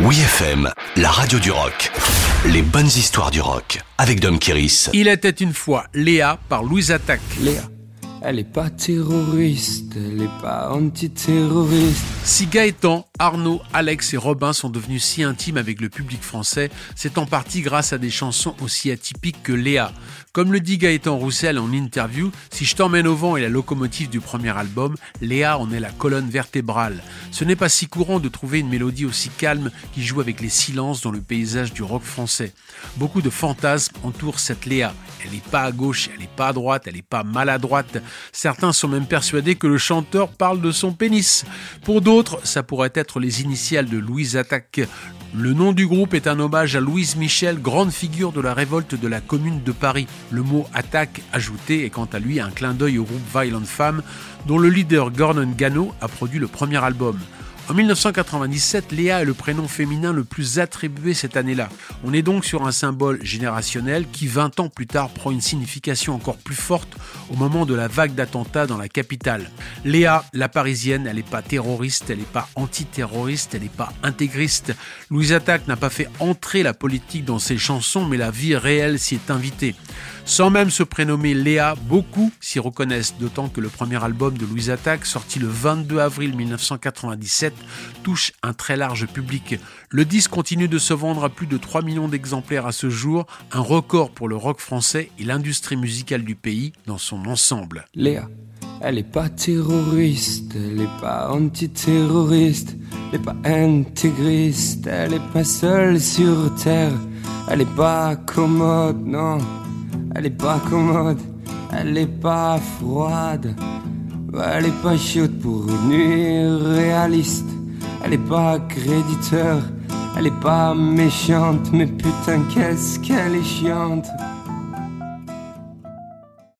Oui FM, la radio du rock. Les bonnes histoires du rock avec Dom Kiris. Il était une fois Léa par Louise Attaque. Léa, elle est pas terroriste, elle est pas antiterroriste. Si Gaëtan, Arnaud, Alex et Robin sont devenus si intimes avec le public français, c'est en partie grâce à des chansons aussi atypiques que Léa. Comme le dit Gaëtan Roussel en interview, si Je t'emmène au vent est la locomotive du premier album, Léa en est la colonne vertébrale. Ce n'est pas si courant de trouver une mélodie aussi calme qui joue avec les silences dans le paysage du rock français. Beaucoup de fantasmes entourent cette Léa. Elle n'est pas à gauche, elle n'est pas à droite, elle n'est pas maladroite. Certains sont même persuadés que le chanteur parle de son pénis. Pour d'autres, ça pourrait être les initiales de Louise Attaque. Le nom du groupe est un hommage à Louise Michel, grande figure de la révolte de la Commune de Paris. Le mot attaque ajouté est quant à lui un clin d'œil au groupe Violent Femmes, dont le leader Gordon Gano a produit le premier album. En 1997, Léa est le prénom féminin le plus attribué cette année-là. On est donc sur un symbole générationnel qui, 20 ans plus tard, prend une signification encore plus forte au moment de la vague d'attentats dans la capitale. Léa, la parisienne, elle n'est pas terroriste, elle n'est pas antiterroriste, elle n'est pas intégriste. Louise Attaque n'a pas fait entrer la politique dans ses chansons, mais la vie réelle s'y est invitée. Sans même se prénommer Léa, beaucoup s'y reconnaissent, d'autant que le premier album de Louise Attaque, sorti le 22 avril 1997, touche un très large public. Le disque continue de se vendre à plus de 3 millions d'exemplaires à ce jour, un record pour le rock français et l'industrie musicale du pays dans son ensemble. Léa, elle est pas terroriste, elle est pas antiterroriste, elle est pas intégriste, elle est pas seule sur terre, elle est pas commode, non. Elle est pas commode, elle est pas froide, elle est pas chaude pour une nuit réaliste. Elle est pas créditeur, elle est pas méchante, mais putain qu'est-ce qu'elle est chiante.